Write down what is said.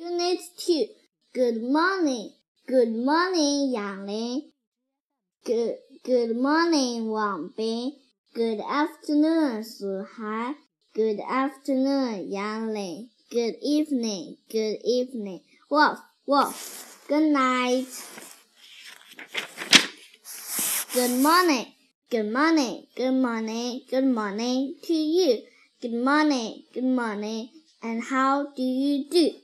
Unit 2 Good morning. Good morning, Yang Good, good morning, Wang Bing. Good afternoon, Su Hai. Good afternoon, Yang Ling. Good evening. Good evening. Wolf, Wolf. Good night. Good morning. Good morning. Good morning. Good morning to you. Good morning. Good morning. And how do you do?